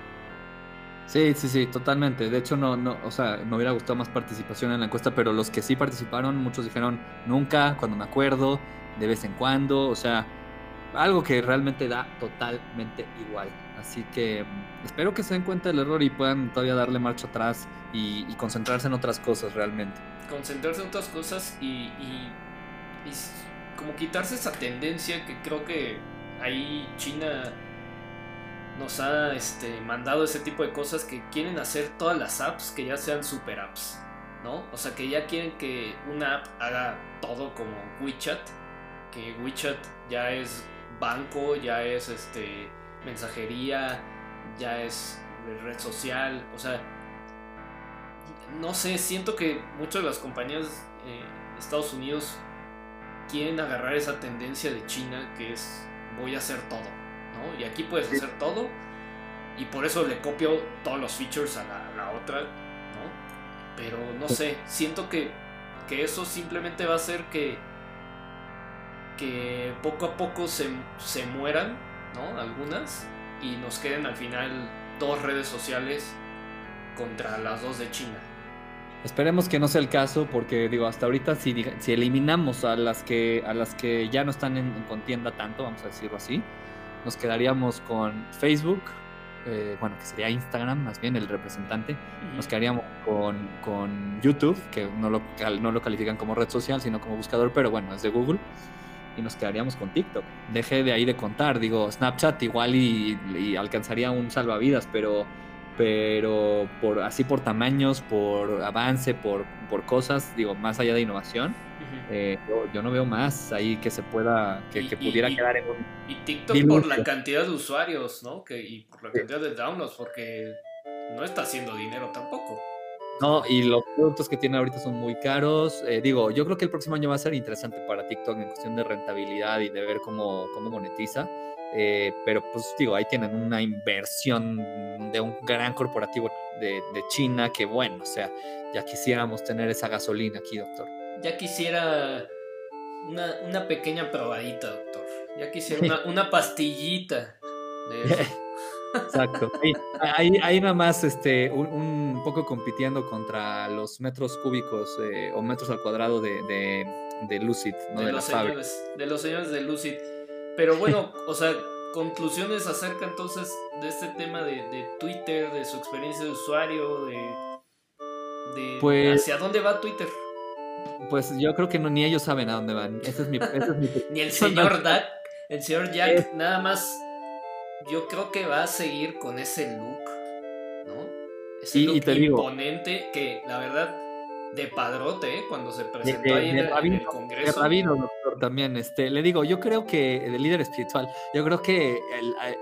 Sí, sí, sí, totalmente. De hecho, no, no, o sea, me hubiera gustado más participación en la encuesta, pero los que sí participaron, muchos dijeron nunca, cuando me acuerdo, de vez en cuando, o sea, algo que realmente da totalmente igual. Así que espero que se den cuenta del error y puedan todavía darle marcha atrás y concentrarse en otras cosas realmente concentrarse en otras cosas y, como quitarse esa tendencia que creo que ahí China nos ha este, mandado ese tipo de cosas que quieren hacer todas las apps que ya sean super apps, ¿no? O sea, que ya quieren que una app haga todo como WeChat, que WeChat ya es banco, ya es este mensajería, ya es red social, o sea, no sé, siento que muchas de las compañías eh, Estados Unidos quieren agarrar esa tendencia de China que es voy a hacer todo, ¿no? Y aquí puedes hacer todo y por eso le copio todos los features a la, otra, ¿no? Pero no sé, siento que, que, eso simplemente va a hacer que que poco a poco se, se mueran, ¿no? Algunas, y nos queden al final dos redes sociales contra las dos de China. Esperemos que no sea el caso, porque digo, hasta ahorita si, si eliminamos a las que a las que ya no están en, contienda tanto, vamos a decirlo así, nos quedaríamos con Facebook, eh, bueno, que sería Instagram, más bien el representante, nos quedaríamos con, con, YouTube, que no lo, no lo califican como red social, sino como buscador, pero bueno, es de Google, y nos quedaríamos con TikTok. Deje de ahí de contar, digo, Snapchat igual y, y alcanzaría un salvavidas, pero pero por así por tamaños, por avance, por, por cosas, digo, más allá de innovación, eh, yo, no veo más ahí que se pueda, que, pudiera quedar en un... Y TikTok por la cantidad de usuarios, ¿no? Que, y por la cantidad de downloads, porque no está haciendo dinero tampoco. No, y los productos que tiene ahorita son muy caros. Eh, digo, yo creo que el próximo año va a ser interesante para TikTok en cuestión de rentabilidad y de ver cómo, cómo monetiza. Eh, pero pues digo, ahí tienen una inversión de un gran corporativo de, China que bueno, o sea, ya quisiéramos tener esa gasolina aquí, doctor. Ya quisiera una, pequeña probadita, doctor. Ya quisiera una, (laughs) pastillita de eso. (laughs) Exacto. Ahí, ahí, nada más este, un, poco compitiendo contra los metros cúbicos eh, o metros al cuadrado de, de, Lucid, ¿no? De, los señores, de los señores de Lucid. Pero bueno, o sea, conclusiones acerca entonces de este tema de, Twitter, de su experiencia de usuario, de, de pues, hacia dónde va Twitter. Pues yo creo que no, ni ellos saben a dónde van. Ese es mi, (laughs) ni (laughs) el señor Jack, el señor Jack, nada más. Yo creo que va a seguir con ese look, ¿no? Ese look imponente que la verdad de padrote, ¿eh? cuando se presentó ahí en, el, Congreso. De doctor, también. Este, le digo, yo creo que, de líder espiritual, yo creo que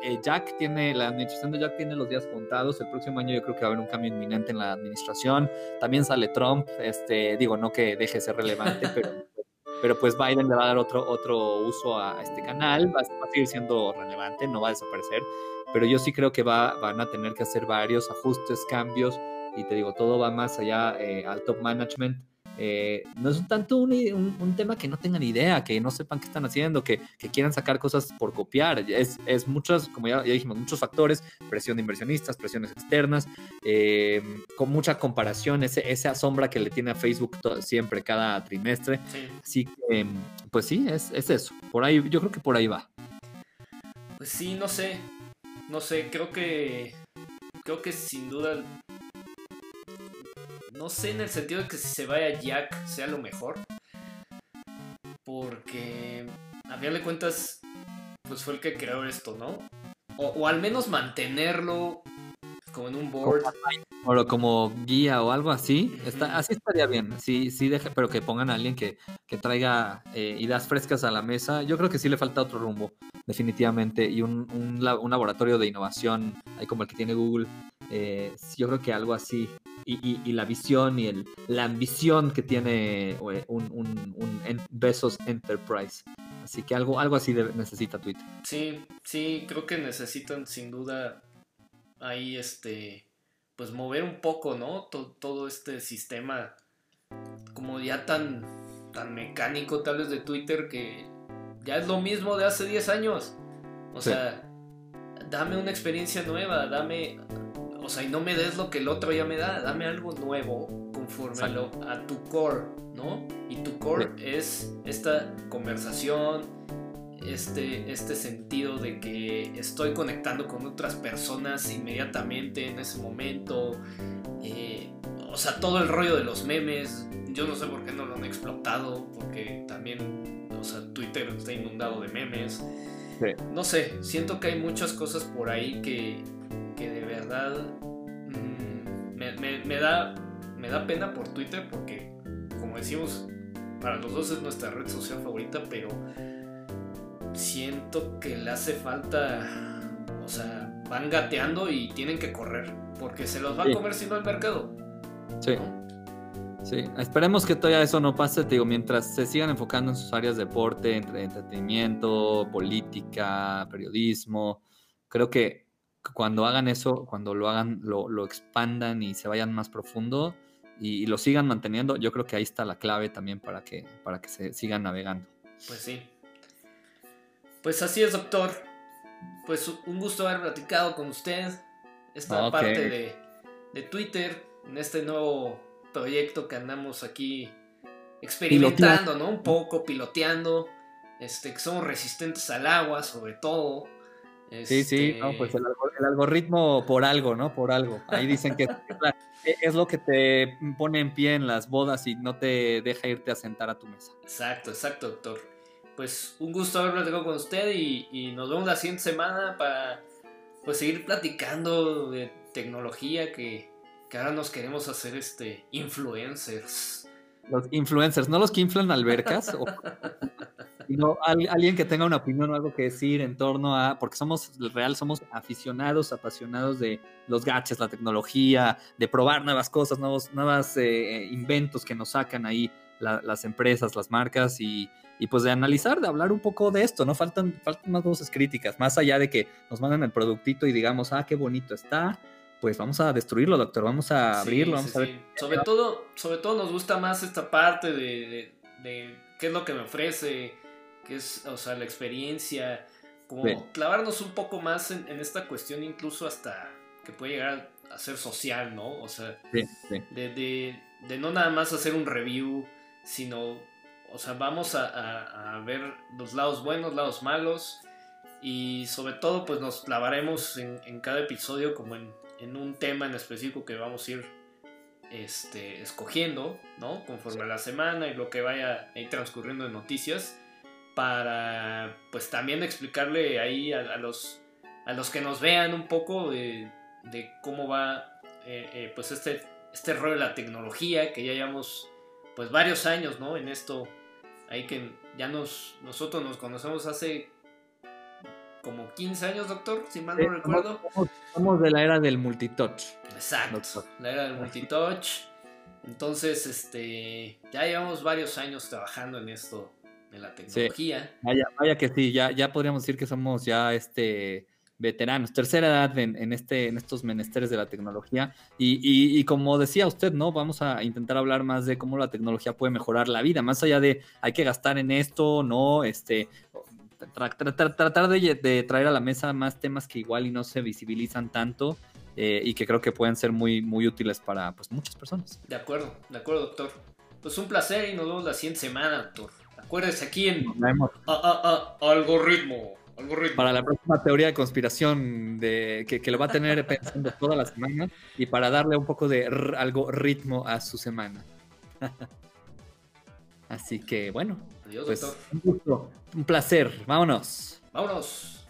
el, Jack tiene, la administración de Jack tiene los días contados. El próximo año yo creo que va a haber un cambio inminente en la administración. También sale Trump, este, digo, no que deje de ser relevante, pero, (laughs) pero pues Biden le va a dar otro, otro uso a este canal, va, a seguir siendo relevante, no va a desaparecer. Pero yo sí creo que va, van a tener que hacer varios ajustes, cambios y te digo, todo va más allá eh, al top management. Eh, no es tanto un, un, tema que no tengan idea, que no sepan qué están haciendo, que, que quieran sacar cosas por copiar. Es, es muchos, como ya, ya, dijimos, muchos factores, presión de inversionistas, presiones externas, eh, con mucha comparación, ese, esa sombra que le tiene a Facebook siempre, cada trimestre. Así que, pues sí, es, es eso. Por ahí, yo creo que por ahí va. Pues sí, no sé. No sé, creo que. Creo que sin duda no sé en el sentido de que si se vaya Jack sea lo mejor. Porque a final de cuentas, pues fue el que creó esto, ¿no? O, al menos mantenerlo como en un board. O como guía o algo así. Está, así estaría bien. Sí, sí, deje, pero que pongan a alguien que, traiga eh, ideas frescas a la mesa. Yo creo que sí le falta otro rumbo, definitivamente. Y un, un, laboratorio de innovación, ahí como el que tiene Google. Eh, yo creo que algo así y, la visión y el, la ambición que tiene eh, un, un, Besos Enterprise. Así que algo, algo así necesita Twitter. Sí, sí, creo que necesitan sin duda ahí este, pues mover un poco, ¿no? Todo, este sistema como ya tan, tan mecánico tal vez de Twitter que ya es lo mismo de hace 10 años. O sea, dame una experiencia nueva, dame o sea, y no me des lo que el otro ya me da, dame algo nuevo conforme a, tu core, ¿no? Y tu core es esta conversación, este, este sentido de que estoy conectando con otras personas inmediatamente en ese momento. Eh, o sea, todo el rollo de los memes, yo no sé por qué no lo han explotado, porque también, o sea, Twitter está inundado de memes. No sé, siento que hay muchas cosas por ahí que, verdad mm, me, da, me da pena por Twitter porque, como decimos, para los dos es nuestra red social favorita, pero siento que le hace falta, o sea, van gateando y tienen que correr porque se los va a comer si no el mercado. Sí. Sí, esperemos que todavía eso no pase, te digo, mientras se sigan enfocando en sus áreas de deporte, entre entretenimiento, política, periodismo, creo que cuando hagan eso, cuando lo hagan, lo, expandan y se vayan más profundo y, lo sigan manteniendo, yo creo que ahí está la clave también para que, para que se sigan navegando. Pues sí. Pues así es, doctor. Pues un gusto haber platicado con usted. Esta parte de, de, Twitter, en este nuevo proyecto que andamos aquí experimentando, ¿no? Un poco, piloteando. Este, que somos resistentes al agua, sobre todo. Sí, sí, no, pues el, algoritmo por algo, ¿no? Por algo. Ahí dicen que (laughs) es lo que te pone en pie en las bodas y no te deja irte a sentar a tu mesa. Exacto, exacto, doctor. Pues un gusto haber platicado con usted y, nos vemos la siguiente semana para pues seguir platicando de tecnología que, que ahora nos queremos hacer este influencers. Los influencers, no los que inflan albercas. o... (laughs) sino alguien que tenga una opinión o algo que decir en torno a, porque somos, real, somos aficionados, apasionados de los gadgets, la tecnología, de probar nuevas cosas, nuevos nuevas, eh, inventos que nos sacan ahí las empresas, las marcas y, y, pues de analizar, de hablar un poco de esto, ¿no? Faltan, faltan más voces críticas, más allá de que nos manden el productito y digamos, ah, qué bonito está, pues vamos a destruirlo, doctor, vamos a abrirlo, vamos a ver. Sobre todo, sobre todo nos gusta más esta parte de, de qué es lo que me ofrece, que es, o sea, la experiencia, como clavarnos un poco más en, esta cuestión, incluso hasta que puede llegar a ser social, ¿no? O sea, de, de, no nada más hacer un review, sino, o sea, vamos a, ver los lados buenos, lados malos, y sobre todo, pues nos clavaremos en, cada episodio como en, en, un tema en específico que vamos a ir este, escogiendo, ¿no? Conforme a la semana y lo que vaya ahí transcurriendo en noticias para pues también explicarle ahí a, los a los que nos vean un poco de, cómo va eh, eh, pues este este rollo de la tecnología que ya llevamos pues varios años no en esto ahí que ya nos nosotros nos conocemos hace como 15 años doctor si mal no recuerdo somos, de la era del multitouch exacto la era del multitouch entonces este ya llevamos varios años trabajando en esto de la tecnología. Vaya, vaya que sí, ya, ya podríamos decir que somos ya este veteranos, tercera edad en, este, en estos menesteres de la tecnología. Y, como decía usted, ¿no? Vamos a intentar hablar más de cómo la tecnología puede mejorar la vida, más allá de hay que gastar en esto, ¿no? Este, tratar de, traer a la mesa más temas que igual y no se visibilizan tanto. Eh, y que creo que pueden ser muy, muy útiles para pues, muchas personas. De acuerdo, de acuerdo, doctor. Pues un placer y nos vemos la siguiente semana, doctor. Acuérdense aquí en algoritmo, algoritmo. Para la próxima teoría de conspiración de, que, lo va a tener (laughs) pensando toda la semana y para darle un poco de algo ritmo a su semana. (laughs) Así que bueno, Adiós, pues, un, un placer. Vámonos. Vámonos.